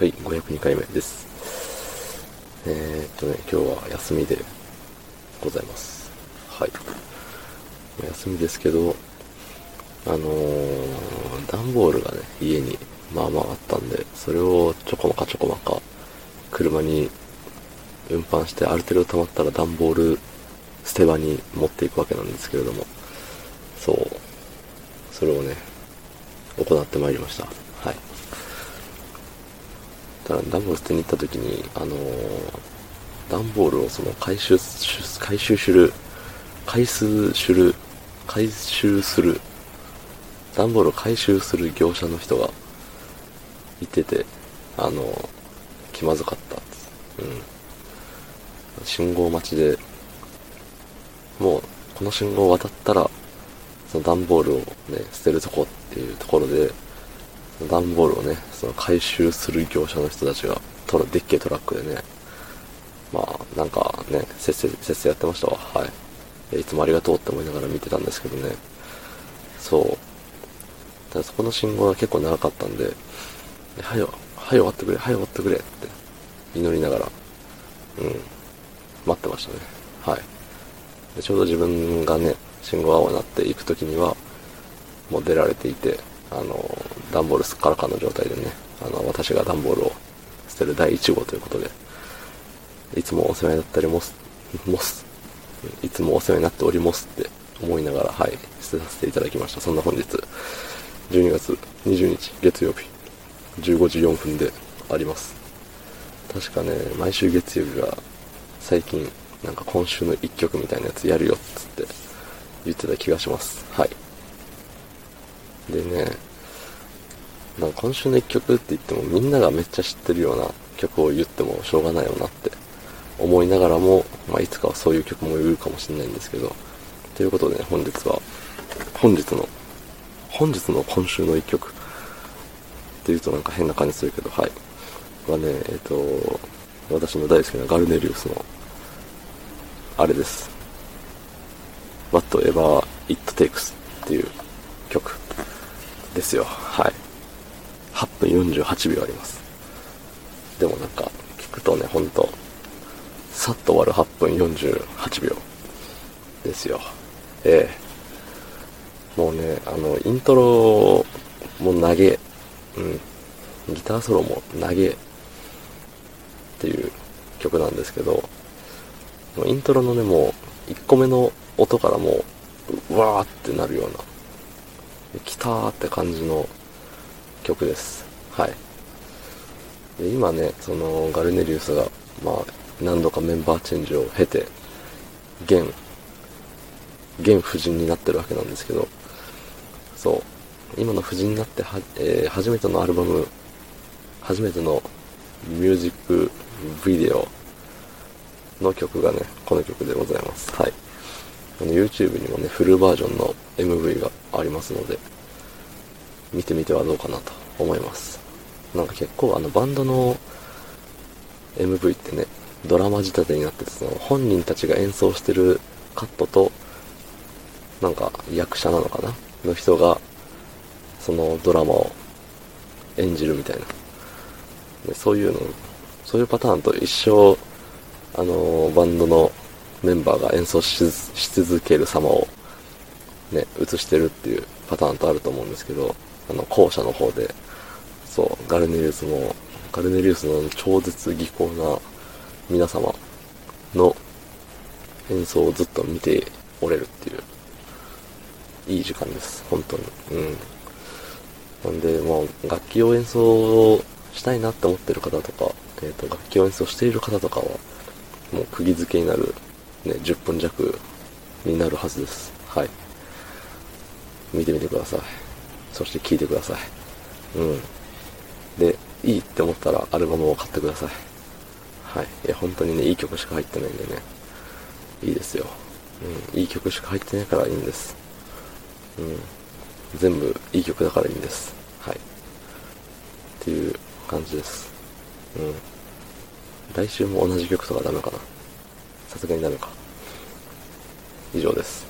はい、502回目です。えー、っとね、今日は休みでございます。はい。休みですけど、あのー、段ボールがね、家にまあまああったんで、それをちょこまかちょこまか車に運搬してある程度溜まったら段ボール捨て場に持っていくわけなんですけれども、そう、それをね、行ってまいりました。はい。ただ、段ボール捨てに行った時に、あのー、段ボールをその回収、回収する、回数する、回収する、段ボールを回収する業者の人がいてて、あのー、気まずかったうん。信号待ちで、もう、この信号を渡ったら、その段ボールをね、捨てるとこっていうところで、段ボールをね、その回収する業者の人たちが、トラ、でっけえトラックでね、まあ、なんかね、せっせ、せっせやってましたわ。はい。いつもありがとうって思いながら見てたんですけどね。そう。ただそこの信号が結構長かったんで、はよ、はよ終わってくれ、はよ終わってくれって祈りながら、うん、待ってましたね。はい。でちょうど自分がね、信号青になって行く時には、もう出られていて、あの、段ボールすっからかんの状態でね、あの、私が段ボールを捨てる第1号ということで、いつもお世話になったりもす、もす、いつもお世話になっておりますって思いながら、はい、捨てさせていただきました。そんな本日、12月20日月曜日、15時4分であります。確かね、毎週月曜日は、最近、なんか今週の1曲みたいなやつやるよっつって言ってた気がします。はい。でね、なんか今週の一曲って言ってもみんながめっちゃ知ってるような曲を言ってもしょうがないよなって思いながらも、まあ、いつかはそういう曲も言うかもしれないんですけど、ということで、ね、本日は、本日の、本日の今週の一曲っていうとなんか変な感じするけど、はい。はね、えっ、ー、と、私の大好きなガルネリウスの、あれです。Whatever It Takes っていう曲ですよ。はい。8分48秒あります。でもなんか、聞くとね、ほんと、さっと終わる8分48秒ですよ。ええもうね、あの、イントロも投げ、うん、ギターソロも投げっていう曲なんですけど、イントロのね、もう、1個目の音からもう、うわーってなるような、来たーって感じの曲です。はい。で今ね、そのガルネリウスが、まあ、何度かメンバーチェンジを経て、現、現夫人になってるわけなんですけど、そう、今の夫人になっては、えー、初めてのアルバム、初めてのミュージックビデオの曲がね、この曲でございます。はい。YouTube にもね、フルバージョンの MV がありますので、見てみてはどうかなと思います。なんか結構あのバンドの MV ってね、ドラマ仕立てになってて、その本人たちが演奏してるカットと、なんか役者なのかな？の人が、そのドラマを演じるみたいな。でそういうの、そういうパターンと一生、あの、バンドのメンバーが演奏し続ける様をね、映してるっていうパターンとあると思うんですけど、あの、後者の方で、そう、ガルネリウスも、ガルネリウスの超絶技巧な皆様の演奏をずっと見ておれるっていう、いい時間です、本当に。うん。なんで、まあ、楽器を演奏したいなって思ってる方とか、えっ、ー、と、楽器を演奏している方とかは、もう釘付けになる、ね、10分弱になるはずです。はい。見てみてください。そして聴いてください。うん。で、いいって思ったらアルバムを買ってください。はい。いや、本当にね、いい曲しか入ってないんでね。いいですよ。うん。いい曲しか入ってないからいいんです。うん。全部いい曲だからいいんです。はい。っていう感じです。うん。来週も同じ曲とかダメかな。さすがにダメか。以上です。